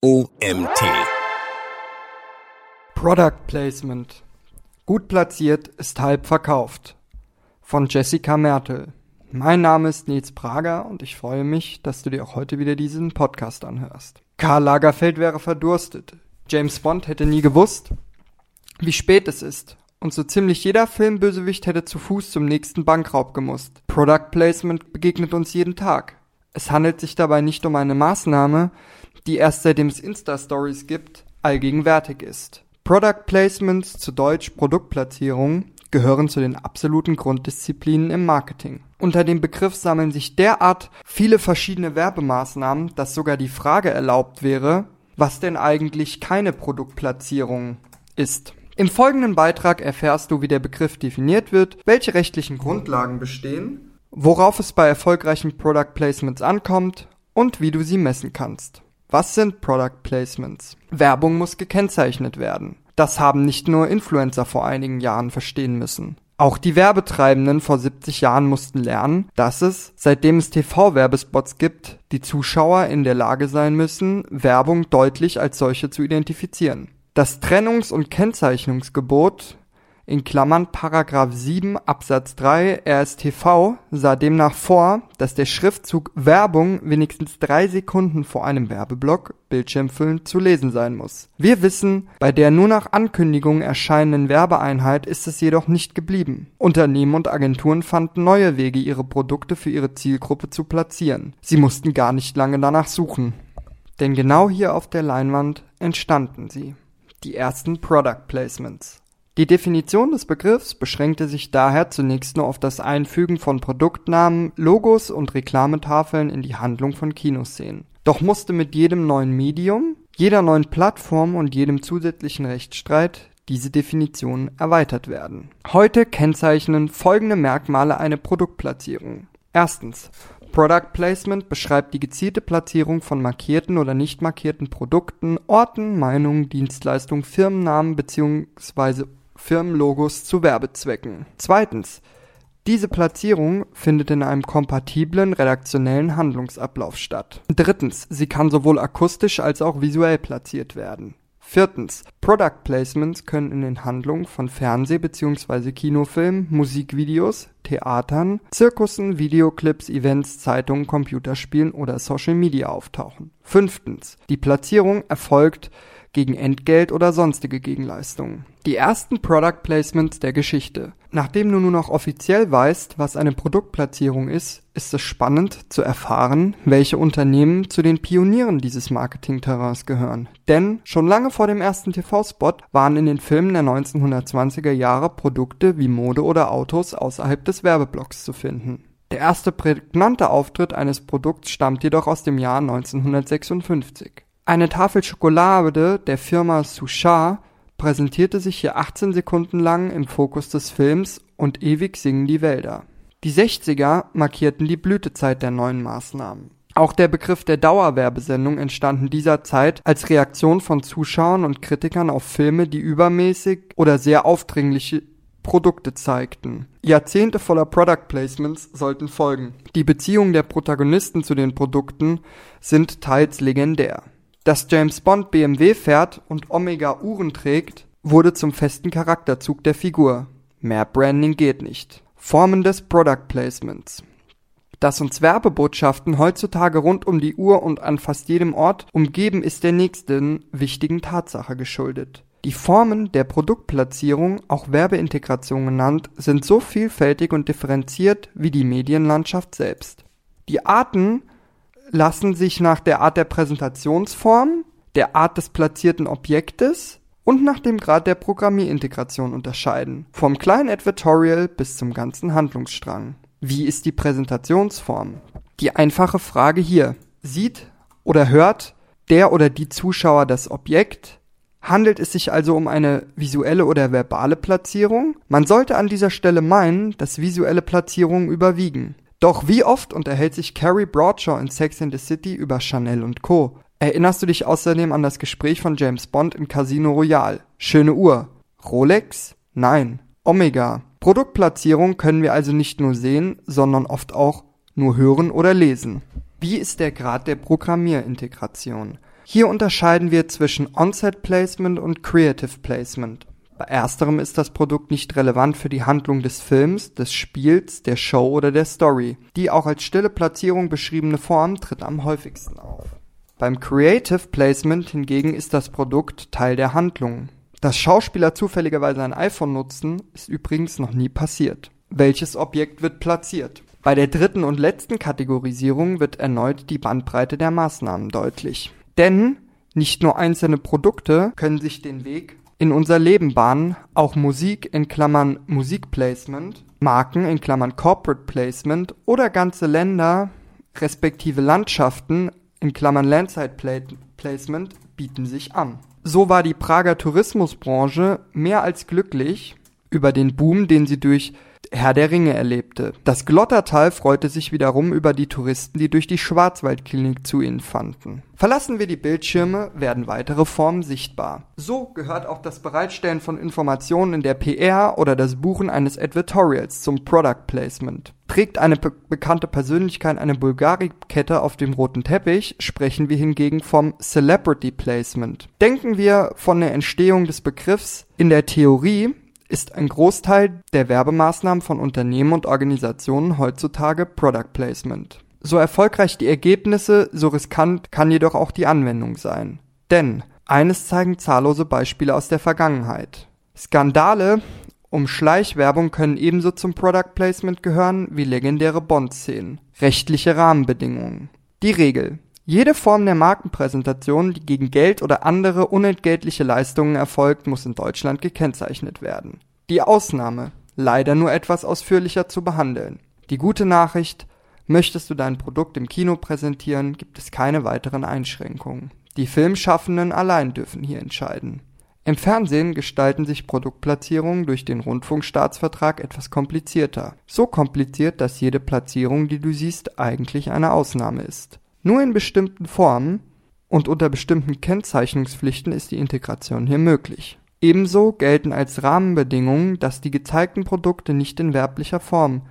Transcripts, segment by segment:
OMT. Product Placement. Gut platziert ist halb verkauft. Von Jessica Mertel. Mein Name ist Nils Prager und ich freue mich, dass du dir auch heute wieder diesen Podcast anhörst. Karl Lagerfeld wäre verdurstet. James Bond hätte nie gewusst, wie spät es ist. Und so ziemlich jeder Filmbösewicht hätte zu Fuß zum nächsten Bankraub gemusst. Product Placement begegnet uns jeden Tag. Es handelt sich dabei nicht um eine Maßnahme, die erst seitdem es Insta-Stories gibt, allgegenwärtig ist. Product Placements, zu Deutsch Produktplatzierung, gehören zu den absoluten Grunddisziplinen im Marketing. Unter dem Begriff sammeln sich derart viele verschiedene Werbemaßnahmen, dass sogar die Frage erlaubt wäre, was denn eigentlich keine Produktplatzierung ist. Im folgenden Beitrag erfährst du, wie der Begriff definiert wird, welche rechtlichen Grundlagen bestehen, worauf es bei erfolgreichen Product Placements ankommt und wie du sie messen kannst. Was sind Product Placements? Werbung muss gekennzeichnet werden. Das haben nicht nur Influencer vor einigen Jahren verstehen müssen. Auch die Werbetreibenden vor 70 Jahren mussten lernen, dass es, seitdem es TV-Werbespots gibt, die Zuschauer in der Lage sein müssen, Werbung deutlich als solche zu identifizieren. Das Trennungs- und Kennzeichnungsgebot in Klammern Paragraph 7 Absatz 3 RStV sah demnach vor, dass der Schriftzug Werbung wenigstens drei Sekunden vor einem Werbeblock Bildschirmfüllen zu lesen sein muss. Wir wissen, bei der nur nach Ankündigung erscheinenden Werbeeinheit ist es jedoch nicht geblieben. Unternehmen und Agenturen fanden neue Wege, ihre Produkte für ihre Zielgruppe zu platzieren. Sie mussten gar nicht lange danach suchen. Denn genau hier auf der Leinwand entstanden sie. Die ersten Product Placements. Die Definition des Begriffs beschränkte sich daher zunächst nur auf das Einfügen von Produktnamen, Logos und Reklametafeln in die Handlung von Kinoszenen. Doch musste mit jedem neuen Medium, jeder neuen Plattform und jedem zusätzlichen Rechtsstreit diese Definition erweitert werden. Heute kennzeichnen folgende Merkmale eine Produktplatzierung. Erstens. Product Placement beschreibt die gezielte Platzierung von markierten oder nicht markierten Produkten, Orten, Meinungen, Dienstleistungen, Firmennamen bzw. Firmenlogos zu Werbezwecken. Zweitens. Diese Platzierung findet in einem kompatiblen redaktionellen Handlungsablauf statt. Drittens. Sie kann sowohl akustisch als auch visuell platziert werden. Viertens. Product Placements können in den Handlungen von Fernseh- bzw. Kinofilmen, Musikvideos, Theatern, Zirkussen, Videoclips, Events, Zeitungen, Computerspielen oder Social Media auftauchen. Fünftens. Die Platzierung erfolgt gegen Entgelt oder sonstige Gegenleistungen. Die ersten Product Placements der Geschichte. Nachdem du nun noch offiziell weißt, was eine Produktplatzierung ist, ist es spannend zu erfahren, welche Unternehmen zu den Pionieren dieses Marketingterrains gehören. Denn schon lange vor dem ersten TV-Spot waren in den Filmen der 1920er Jahre Produkte wie Mode oder Autos außerhalb des Werbeblocks zu finden. Der erste prägnante Auftritt eines Produkts stammt jedoch aus dem Jahr 1956. Eine Tafel Schokolade der Firma Suchard präsentierte sich hier 18 Sekunden lang im Fokus des Films und ewig singen die Wälder. Die 60er markierten die Blütezeit der neuen Maßnahmen. Auch der Begriff der Dauerwerbesendung entstand in dieser Zeit als Reaktion von Zuschauern und Kritikern auf Filme, die übermäßig oder sehr aufdringliche Produkte zeigten. Jahrzehnte voller Product Placements sollten folgen. Die Beziehungen der Protagonisten zu den Produkten sind teils legendär. Dass James Bond BMW fährt und Omega Uhren trägt, wurde zum festen Charakterzug der Figur. Mehr Branding geht nicht. Formen des Product Placements. Dass uns Werbebotschaften heutzutage rund um die Uhr und an fast jedem Ort umgeben, ist der nächsten wichtigen Tatsache geschuldet. Die Formen der Produktplatzierung, auch Werbeintegration genannt, sind so vielfältig und differenziert wie die Medienlandschaft selbst. Die Arten lassen sich nach der Art der Präsentationsform, der Art des platzierten Objektes und nach dem Grad der Programmierintegration unterscheiden, vom kleinen Advertorial bis zum ganzen Handlungsstrang. Wie ist die Präsentationsform? Die einfache Frage hier. Sieht oder hört der oder die Zuschauer das Objekt? Handelt es sich also um eine visuelle oder verbale Platzierung? Man sollte an dieser Stelle meinen, dass visuelle Platzierungen überwiegen. Doch wie oft unterhält sich Carrie Bradshaw in Sex and the City über Chanel und Co. Erinnerst du dich außerdem an das Gespräch von James Bond in Casino Royale? Schöne Uhr. Rolex? Nein. Omega. Produktplatzierung können wir also nicht nur sehen, sondern oft auch nur hören oder lesen. Wie ist der Grad der Programmierintegration? Hier unterscheiden wir zwischen On-Set Placement und Creative Placement. Bei ersterem ist das Produkt nicht relevant für die Handlung des Films, des Spiels, der Show oder der Story. Die auch als stille Platzierung beschriebene Form tritt am häufigsten auf. Beim Creative Placement hingegen ist das Produkt Teil der Handlung. Dass Schauspieler zufälligerweise ein iPhone nutzen, ist übrigens noch nie passiert. Welches Objekt wird platziert? Bei der dritten und letzten Kategorisierung wird erneut die Bandbreite der Maßnahmen deutlich. Denn nicht nur einzelne Produkte können sich den Weg in unser Leben bahnen, auch Musik in Klammern Musikplacement, Marken in Klammern Corporate Placement oder ganze Länder respektive Landschaften in Klammern Landside Placement bieten sich an. So war die Prager Tourismusbranche mehr als glücklich über den Boom, den sie durch Herr der Ringe erlebte. Das Glottertal freute sich wiederum über die Touristen, die durch die Schwarzwaldklinik zu ihnen fanden. Verlassen wir die Bildschirme, werden weitere Formen sichtbar. So gehört auch das Bereitstellen von Informationen in der PR oder das Buchen eines Advertorials zum Product Placement. Trägt eine be bekannte Persönlichkeit eine Bulgari-Kette auf dem roten Teppich, sprechen wir hingegen vom Celebrity Placement. Denken wir von der Entstehung des Begriffs in der Theorie ist ein Großteil der Werbemaßnahmen von Unternehmen und Organisationen heutzutage Product Placement. So erfolgreich die Ergebnisse, so riskant kann jedoch auch die Anwendung sein. Denn eines zeigen zahllose Beispiele aus der Vergangenheit. Skandale um Schleichwerbung können ebenso zum Product Placement gehören wie legendäre Bond-Szenen. Rechtliche Rahmenbedingungen. Die Regel. Jede Form der Markenpräsentation, die gegen Geld oder andere unentgeltliche Leistungen erfolgt, muss in Deutschland gekennzeichnet werden. Die Ausnahme, leider nur etwas ausführlicher zu behandeln. Die gute Nachricht, möchtest du dein Produkt im Kino präsentieren, gibt es keine weiteren Einschränkungen. Die Filmschaffenden allein dürfen hier entscheiden. Im Fernsehen gestalten sich Produktplatzierungen durch den Rundfunkstaatsvertrag etwas komplizierter. So kompliziert, dass jede Platzierung, die du siehst, eigentlich eine Ausnahme ist. Nur in bestimmten Formen und unter bestimmten Kennzeichnungspflichten ist die Integration hier möglich. Ebenso gelten als Rahmenbedingungen, dass die gezeigten Produkte nicht in werblicher Form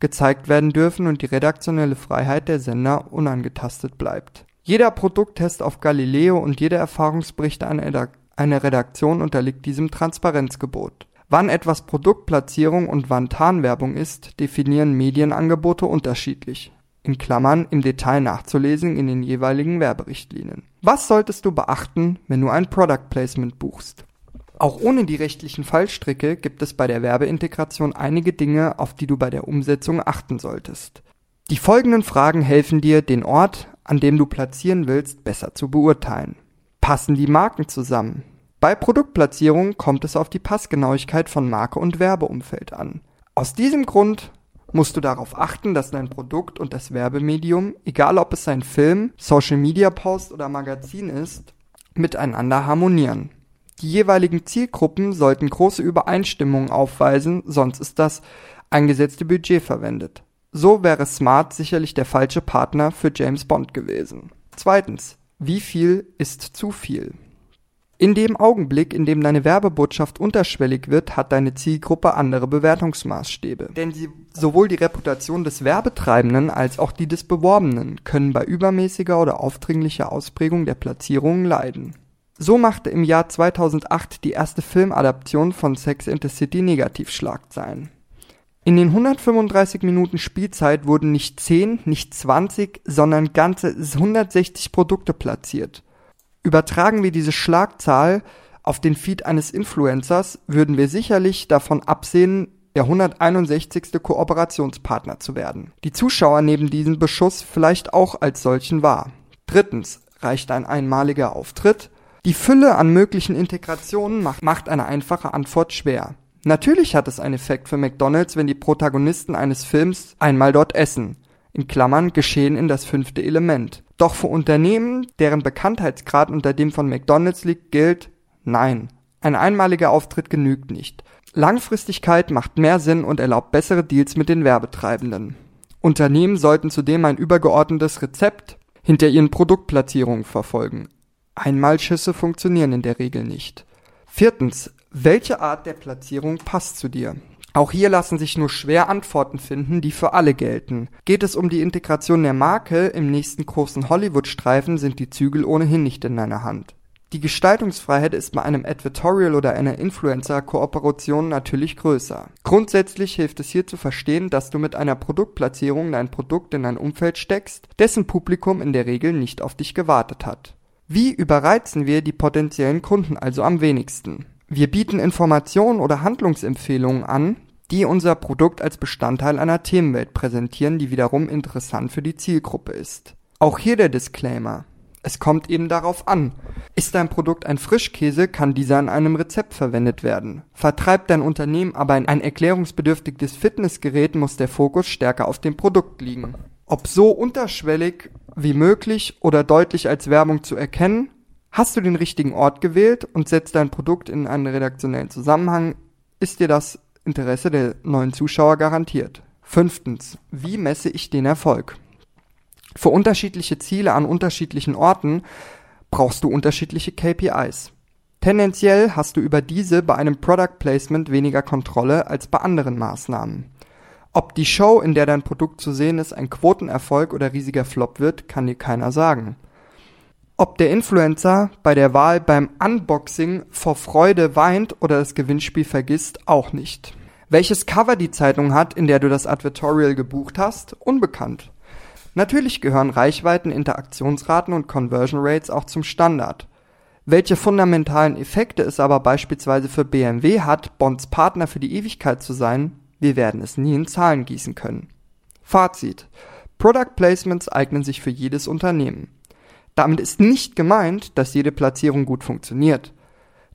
gezeigt werden dürfen und die redaktionelle Freiheit der Sender unangetastet bleibt. Jeder Produkttest auf Galileo und jeder Erfahrungsbericht einer Redaktion unterliegt diesem Transparenzgebot. Wann etwas Produktplatzierung und wann Tarnwerbung ist, definieren Medienangebote unterschiedlich in Klammern im Detail nachzulesen in den jeweiligen Werberichtlinien. Was solltest du beachten, wenn du ein Product Placement buchst? Auch ohne die rechtlichen Fallstricke gibt es bei der Werbeintegration einige Dinge, auf die du bei der Umsetzung achten solltest. Die folgenden Fragen helfen dir, den Ort, an dem du platzieren willst, besser zu beurteilen. Passen die Marken zusammen? Bei Produktplatzierung kommt es auf die Passgenauigkeit von Marke und Werbeumfeld an. Aus diesem Grund musst du darauf achten, dass dein Produkt und das Werbemedium, egal ob es ein Film, Social Media Post oder Magazin ist, miteinander harmonieren. Die jeweiligen Zielgruppen sollten große Übereinstimmungen aufweisen, sonst ist das eingesetzte Budget verwendet. So wäre Smart sicherlich der falsche Partner für James Bond gewesen. Zweitens, wie viel ist zu viel? In dem Augenblick, in dem deine Werbebotschaft unterschwellig wird, hat deine Zielgruppe andere Bewertungsmaßstäbe. Denn sie, sowohl die Reputation des Werbetreibenden als auch die des Beworbenen können bei übermäßiger oder aufdringlicher Ausprägung der Platzierungen leiden. So machte im Jahr 2008 die erste Filmadaption von Sex and the City Negativschlagzeilen. In den 135 Minuten Spielzeit wurden nicht 10, nicht 20, sondern ganze 160 Produkte platziert. Übertragen wir diese Schlagzahl auf den Feed eines Influencers, würden wir sicherlich davon absehen, der 161. Kooperationspartner zu werden. Die Zuschauer nehmen diesen Beschuss vielleicht auch als solchen wahr. Drittens reicht ein einmaliger Auftritt. Die Fülle an möglichen Integrationen macht eine einfache Antwort schwer. Natürlich hat es einen Effekt für McDonald's, wenn die Protagonisten eines Films einmal dort essen. In Klammern geschehen in das fünfte Element. Doch für Unternehmen, deren Bekanntheitsgrad unter dem von McDonald's liegt, gilt nein. Ein einmaliger Auftritt genügt nicht. Langfristigkeit macht mehr Sinn und erlaubt bessere Deals mit den Werbetreibenden. Unternehmen sollten zudem ein übergeordnetes Rezept hinter ihren Produktplatzierungen verfolgen. Einmalschüsse funktionieren in der Regel nicht. Viertens, welche Art der Platzierung passt zu dir? Auch hier lassen sich nur schwer Antworten finden, die für alle gelten. Geht es um die Integration der Marke im nächsten großen Hollywood-Streifen, sind die Zügel ohnehin nicht in deiner Hand. Die Gestaltungsfreiheit ist bei einem Advertorial oder einer Influencer-Kooperation natürlich größer. Grundsätzlich hilft es hier zu verstehen, dass du mit einer Produktplatzierung dein Produkt in ein Umfeld steckst, dessen Publikum in der Regel nicht auf dich gewartet hat. Wie überreizen wir die potenziellen Kunden also am wenigsten? Wir bieten Informationen oder Handlungsempfehlungen an, die unser Produkt als Bestandteil einer Themenwelt präsentieren, die wiederum interessant für die Zielgruppe ist. Auch hier der Disclaimer. Es kommt eben darauf an. Ist dein Produkt ein Frischkäse, kann dieser in einem Rezept verwendet werden. Vertreibt dein Unternehmen aber ein erklärungsbedürftiges Fitnessgerät, muss der Fokus stärker auf dem Produkt liegen. Ob so unterschwellig wie möglich oder deutlich als Werbung zu erkennen, Hast du den richtigen Ort gewählt und setzt dein Produkt in einen redaktionellen Zusammenhang, ist dir das Interesse der neuen Zuschauer garantiert. Fünftens. Wie messe ich den Erfolg? Für unterschiedliche Ziele an unterschiedlichen Orten brauchst du unterschiedliche KPIs. Tendenziell hast du über diese bei einem Product Placement weniger Kontrolle als bei anderen Maßnahmen. Ob die Show, in der dein Produkt zu sehen ist, ein Quotenerfolg oder riesiger Flop wird, kann dir keiner sagen. Ob der Influencer bei der Wahl beim Unboxing vor Freude weint oder das Gewinnspiel vergisst, auch nicht. Welches Cover die Zeitung hat, in der du das Advertorial gebucht hast, unbekannt. Natürlich gehören Reichweiten, Interaktionsraten und Conversion Rates auch zum Standard. Welche fundamentalen Effekte es aber beispielsweise für BMW hat, Bonds Partner für die Ewigkeit zu sein, wir werden es nie in Zahlen gießen können. Fazit. Product Placements eignen sich für jedes Unternehmen. Damit ist nicht gemeint, dass jede Platzierung gut funktioniert.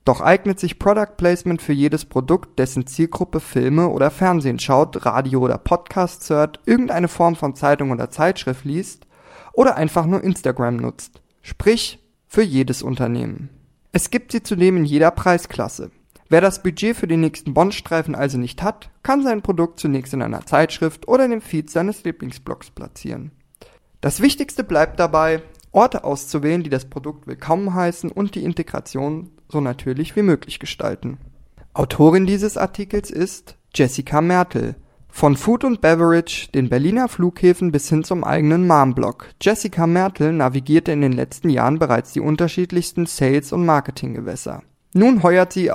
Doch eignet sich Product Placement für jedes Produkt, dessen Zielgruppe Filme oder Fernsehen schaut, Radio oder Podcasts hört, irgendeine Form von Zeitung oder Zeitschrift liest oder einfach nur Instagram nutzt. Sprich, für jedes Unternehmen. Es gibt sie zudem in jeder Preisklasse. Wer das Budget für den nächsten Bondstreifen also nicht hat, kann sein Produkt zunächst in einer Zeitschrift oder in dem Feed seines Lieblingsblogs platzieren. Das Wichtigste bleibt dabei, Orte auszuwählen, die das Produkt willkommen heißen und die Integration so natürlich wie möglich gestalten. Autorin dieses Artikels ist Jessica Mertel. Von Food und Beverage, den Berliner Flughäfen bis hin zum eigenen Marmblog. Jessica Mertel navigierte in den letzten Jahren bereits die unterschiedlichsten Sales- und Marketinggewässer. Nun heuert sie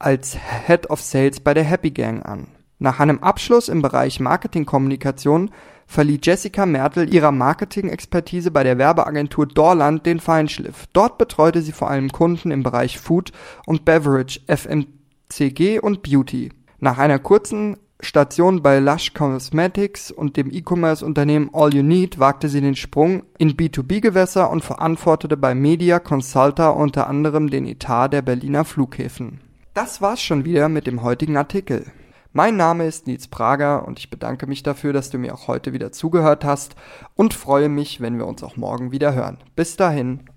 als Head of Sales bei der Happy Gang an. Nach einem Abschluss im Bereich Marketingkommunikation verlieh Jessica Mertel ihrer Marketing-Expertise bei der Werbeagentur Dorland den Feinschliff. Dort betreute sie vor allem Kunden im Bereich Food und Beverage, FMCG und Beauty. Nach einer kurzen Station bei Lush Cosmetics und dem E-Commerce-Unternehmen All You Need wagte sie den Sprung in B2B-Gewässer und verantwortete bei Media Consulta unter anderem den Etat der Berliner Flughäfen. Das war's schon wieder mit dem heutigen Artikel. Mein Name ist Nils Prager und ich bedanke mich dafür, dass du mir auch heute wieder zugehört hast und freue mich, wenn wir uns auch morgen wieder hören. Bis dahin.